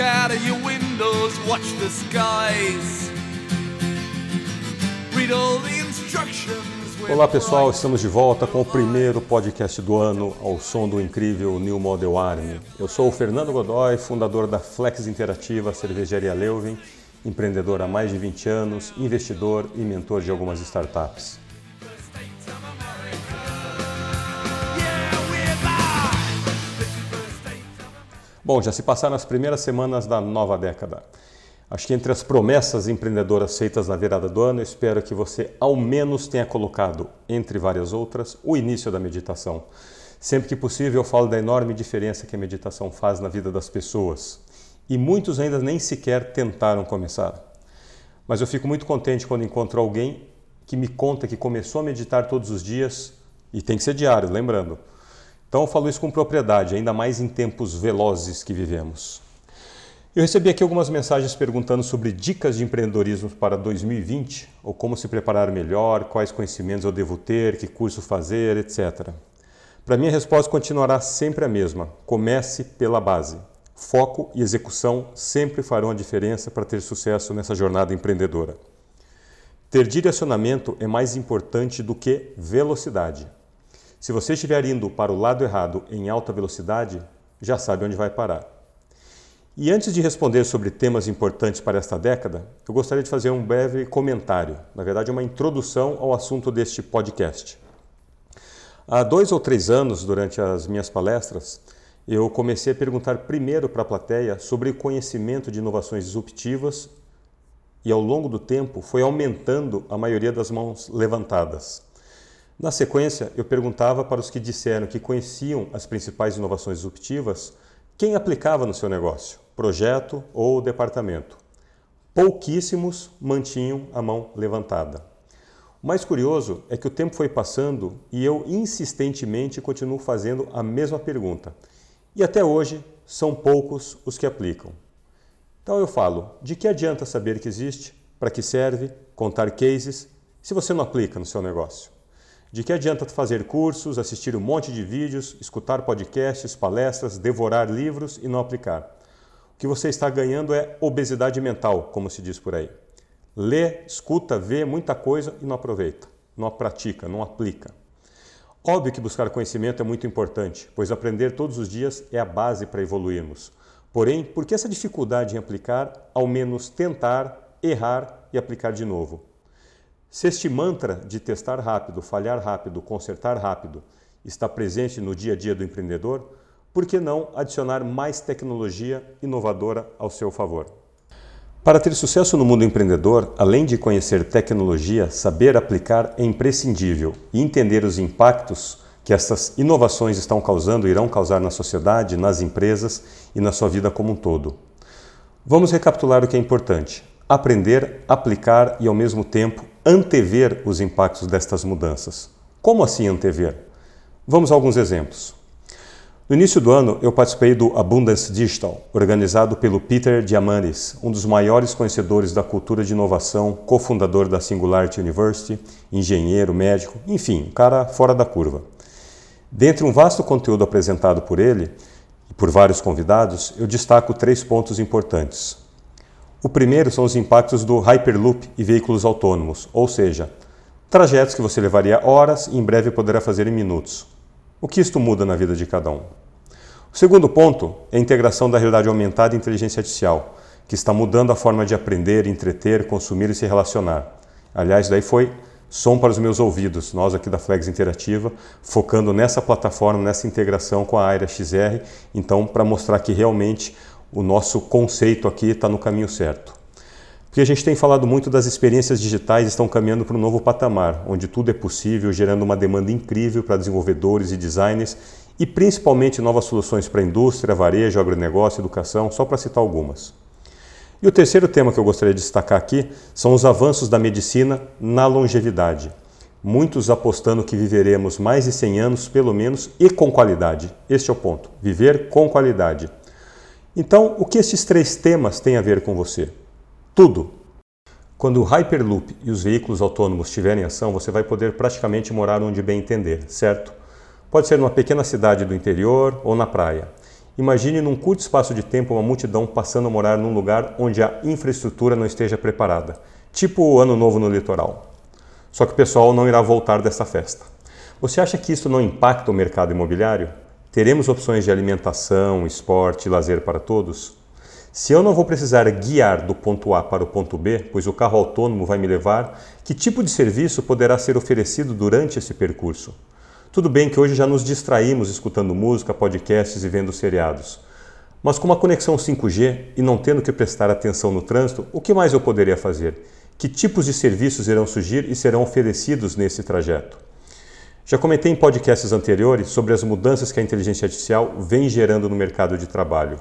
out of your windows, watch the skies. Read all the instructions. Olá pessoal, estamos de volta com o primeiro podcast do ano ao som do incrível New Model Army. Eu sou o Fernando Godoy, fundador da Flex Interativa Cervejaria Leuven, empreendedor há mais de 20 anos, investidor e mentor de algumas startups. Bom, já se passaram as primeiras semanas da nova década. Acho que entre as promessas empreendedoras feitas na virada do ano, espero que você ao menos tenha colocado, entre várias outras, o início da meditação. Sempre que possível, eu falo da enorme diferença que a meditação faz na vida das pessoas. E muitos ainda nem sequer tentaram começar. Mas eu fico muito contente quando encontro alguém que me conta que começou a meditar todos os dias, e tem que ser diário, lembrando. Então eu falo isso com propriedade, ainda mais em tempos velozes que vivemos. Eu recebi aqui algumas mensagens perguntando sobre dicas de empreendedorismo para 2020, ou como se preparar melhor, quais conhecimentos eu devo ter, que curso fazer, etc. Para mim a resposta continuará sempre a mesma: comece pela base. Foco e execução sempre farão a diferença para ter sucesso nessa jornada empreendedora. Ter direcionamento é mais importante do que velocidade. Se você estiver indo para o lado errado em alta velocidade, já sabe onde vai parar. E antes de responder sobre temas importantes para esta década, eu gostaria de fazer um breve comentário, na verdade, uma introdução ao assunto deste podcast. Há dois ou três anos, durante as minhas palestras, eu comecei a perguntar primeiro para a plateia sobre o conhecimento de inovações disruptivas e, ao longo do tempo, foi aumentando a maioria das mãos levantadas. Na sequência, eu perguntava para os que disseram que conheciam as principais inovações disruptivas quem aplicava no seu negócio projeto ou departamento. Pouquíssimos mantinham a mão levantada. O mais curioso é que o tempo foi passando e eu insistentemente continuo fazendo a mesma pergunta. E até hoje são poucos os que aplicam. Então eu falo: de que adianta saber que existe, para que serve, contar cases, se você não aplica no seu negócio? De que adianta fazer cursos, assistir um monte de vídeos, escutar podcasts, palestras, devorar livros e não aplicar? que você está ganhando é obesidade mental, como se diz por aí. Lê, escuta, vê muita coisa e não aproveita, não pratica, não aplica. Óbvio que buscar conhecimento é muito importante, pois aprender todos os dias é a base para evoluirmos. Porém, por que essa dificuldade em aplicar, ao menos tentar, errar e aplicar de novo? Se este mantra de testar rápido, falhar rápido, consertar rápido está presente no dia a dia do empreendedor, por que não adicionar mais tecnologia inovadora ao seu favor? Para ter sucesso no mundo empreendedor, além de conhecer tecnologia, saber aplicar é imprescindível e entender os impactos que essas inovações estão causando e irão causar na sociedade, nas empresas e na sua vida como um todo. Vamos recapitular o que é importante: aprender, aplicar e, ao mesmo tempo, antever os impactos destas mudanças. Como assim antever? Vamos a alguns exemplos. No início do ano, eu participei do Abundance Digital, organizado pelo Peter Diamandis, um dos maiores conhecedores da cultura de inovação, cofundador da Singularity University, engenheiro, médico, enfim, um cara fora da curva. Dentre um vasto conteúdo apresentado por ele e por vários convidados, eu destaco três pontos importantes. O primeiro são os impactos do Hyperloop e veículos autônomos, ou seja, trajetos que você levaria horas e em breve poderá fazer em minutos. O que isto muda na vida de cada um? O segundo ponto é a integração da realidade aumentada e inteligência artificial, que está mudando a forma de aprender, entreter, consumir e se relacionar. Aliás, daí foi som para os meus ouvidos, nós aqui da Flex Interativa, focando nessa plataforma, nessa integração com a área XR, então para mostrar que realmente o nosso conceito aqui está no caminho certo. Porque a gente tem falado muito das experiências digitais estão caminhando para um novo patamar, onde tudo é possível, gerando uma demanda incrível para desenvolvedores e designers e principalmente novas soluções para indústria, varejo, agronegócio, educação, só para citar algumas. E o terceiro tema que eu gostaria de destacar aqui são os avanços da medicina na longevidade. Muitos apostando que viveremos mais de 100 anos, pelo menos, e com qualidade. Este é o ponto: viver com qualidade. Então, o que esses três temas têm a ver com você? Tudo. Quando o Hyperloop e os veículos autônomos estiverem em ação, você vai poder praticamente morar onde bem entender, certo? Pode ser numa pequena cidade do interior ou na praia. Imagine num curto espaço de tempo uma multidão passando a morar num lugar onde a infraestrutura não esteja preparada, tipo o Ano Novo no litoral. Só que o pessoal não irá voltar dessa festa. Você acha que isso não impacta o mercado imobiliário? Teremos opções de alimentação, esporte e lazer para todos? Se eu não vou precisar guiar do ponto A para o ponto B, pois o carro autônomo vai me levar, que tipo de serviço poderá ser oferecido durante esse percurso? Tudo bem que hoje já nos distraímos escutando música, podcasts e vendo seriados. Mas com uma conexão 5G e não tendo que prestar atenção no trânsito, o que mais eu poderia fazer? Que tipos de serviços irão surgir e serão oferecidos nesse trajeto? Já comentei em podcasts anteriores sobre as mudanças que a inteligência artificial vem gerando no mercado de trabalho.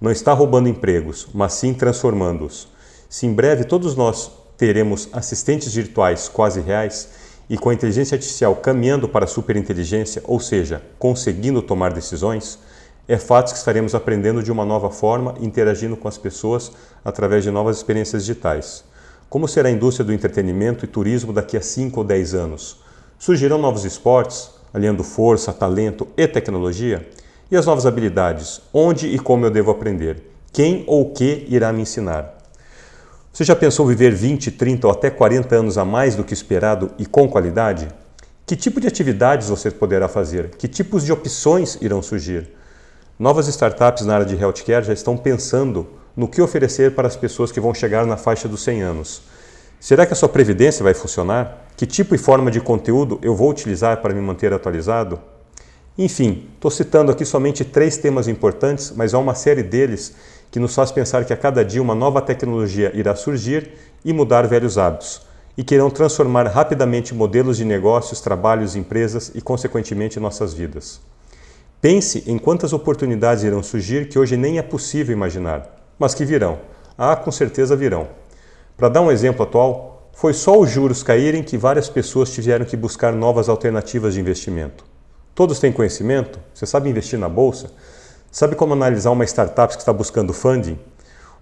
Não está roubando empregos, mas sim transformando-os. Se em breve todos nós teremos assistentes virtuais quase reais, e com a inteligência artificial caminhando para a superinteligência, ou seja, conseguindo tomar decisões, é fato que estaremos aprendendo de uma nova forma, interagindo com as pessoas através de novas experiências digitais. Como será a indústria do entretenimento e turismo daqui a 5 ou 10 anos? Surgirão novos esportes, aliando força, talento e tecnologia? E as novas habilidades? Onde e como eu devo aprender? Quem ou o que irá me ensinar? Você já pensou viver 20, 30 ou até 40 anos a mais do que esperado e com qualidade? Que tipo de atividades você poderá fazer? Que tipos de opções irão surgir? Novas startups na área de healthcare já estão pensando no que oferecer para as pessoas que vão chegar na faixa dos 100 anos. Será que a sua previdência vai funcionar? Que tipo e forma de conteúdo eu vou utilizar para me manter atualizado? Enfim, estou citando aqui somente três temas importantes, mas há uma série deles que nos faz pensar que a cada dia uma nova tecnologia irá surgir e mudar velhos hábitos, e que irão transformar rapidamente modelos de negócios, trabalhos, empresas e, consequentemente, nossas vidas. Pense em quantas oportunidades irão surgir que hoje nem é possível imaginar, mas que virão. Ah, com certeza virão. Para dar um exemplo atual, foi só os juros caírem que várias pessoas tiveram que buscar novas alternativas de investimento. Todos têm conhecimento? Você sabe investir na bolsa? Sabe como analisar uma startup que está buscando funding? O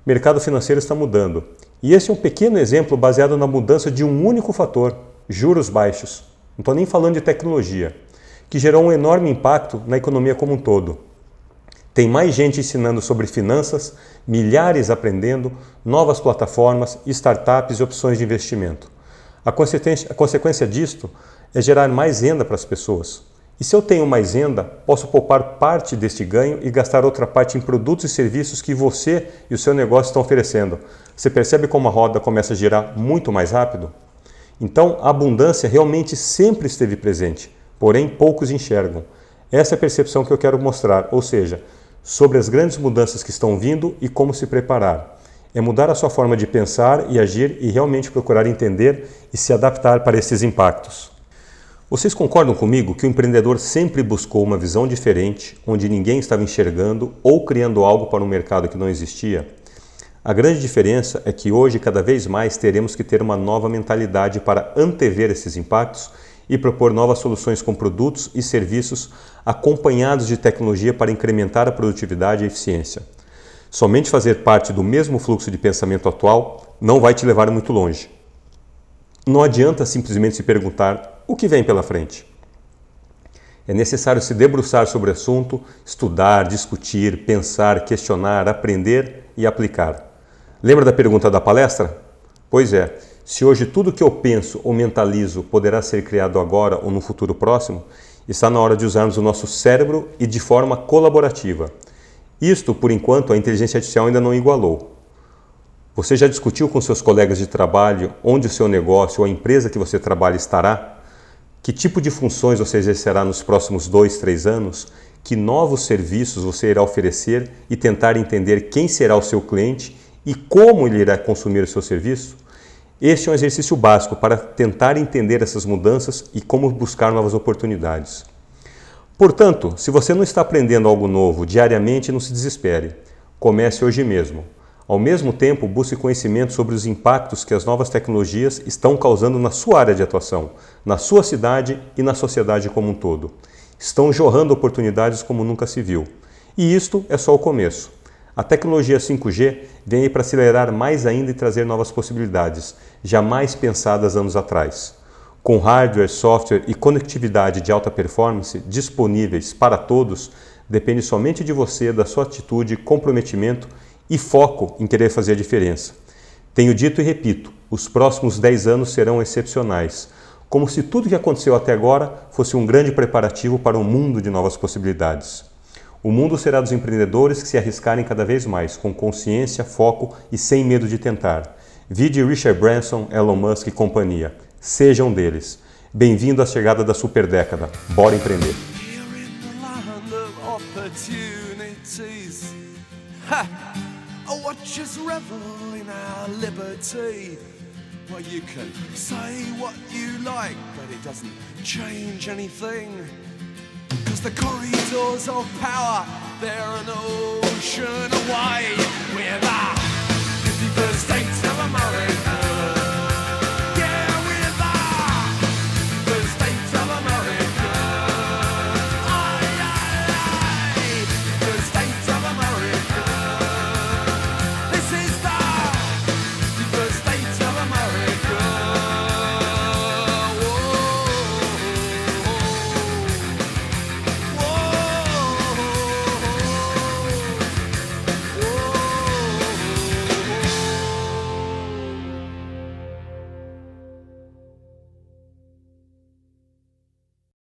mercado financeiro está mudando. E esse é um pequeno exemplo baseado na mudança de um único fator: juros baixos. Não estou nem falando de tecnologia, que gerou um enorme impacto na economia como um todo. Tem mais gente ensinando sobre finanças, milhares aprendendo, novas plataformas, startups e opções de investimento. A consequência, a consequência disto é gerar mais renda para as pessoas. E se eu tenho mais renda, posso poupar parte deste ganho e gastar outra parte em produtos e serviços que você e o seu negócio estão oferecendo. Você percebe como a roda começa a girar muito mais rápido? Então, a abundância realmente sempre esteve presente, porém poucos enxergam. Essa é a percepção que eu quero mostrar, ou seja, sobre as grandes mudanças que estão vindo e como se preparar. É mudar a sua forma de pensar e agir e realmente procurar entender e se adaptar para esses impactos. Vocês concordam comigo que o empreendedor sempre buscou uma visão diferente, onde ninguém estava enxergando ou criando algo para um mercado que não existia? A grande diferença é que hoje, cada vez mais, teremos que ter uma nova mentalidade para antever esses impactos e propor novas soluções com produtos e serviços acompanhados de tecnologia para incrementar a produtividade e a eficiência. Somente fazer parte do mesmo fluxo de pensamento atual não vai te levar muito longe. Não adianta simplesmente se perguntar o que vem pela frente? É necessário se debruçar sobre o assunto, estudar, discutir, pensar, questionar, aprender e aplicar. Lembra da pergunta da palestra? Pois é, se hoje tudo que eu penso ou mentalizo poderá ser criado agora ou no futuro próximo, está na hora de usarmos o nosso cérebro e de forma colaborativa. Isto, por enquanto, a inteligência artificial ainda não igualou. Você já discutiu com seus colegas de trabalho onde o seu negócio ou a empresa que você trabalha estará? Que tipo de funções você exercerá nos próximos dois, três anos? Que novos serviços você irá oferecer e tentar entender quem será o seu cliente e como ele irá consumir o seu serviço? Este é um exercício básico para tentar entender essas mudanças e como buscar novas oportunidades. Portanto, se você não está aprendendo algo novo diariamente, não se desespere. Comece hoje mesmo. Ao mesmo tempo, busque conhecimento sobre os impactos que as novas tecnologias estão causando na sua área de atuação, na sua cidade e na sociedade como um todo. Estão jorrando oportunidades como nunca se viu. E isto é só o começo. A tecnologia 5G vem para acelerar mais ainda e trazer novas possibilidades, jamais pensadas anos atrás. Com hardware, software e conectividade de alta performance disponíveis para todos, Depende somente de você, da sua atitude, comprometimento e foco em querer fazer a diferença. Tenho dito e repito: os próximos 10 anos serão excepcionais, como se tudo que aconteceu até agora fosse um grande preparativo para um mundo de novas possibilidades. O mundo será dos empreendedores que se arriscarem cada vez mais, com consciência, foco e sem medo de tentar. Vide Richard Branson, Elon Musk e companhia. Sejam deles. Bem-vindo à chegada da super década. Bora empreender. Well, As the corridors of power, they're an ocean away. We're the 51st states of America.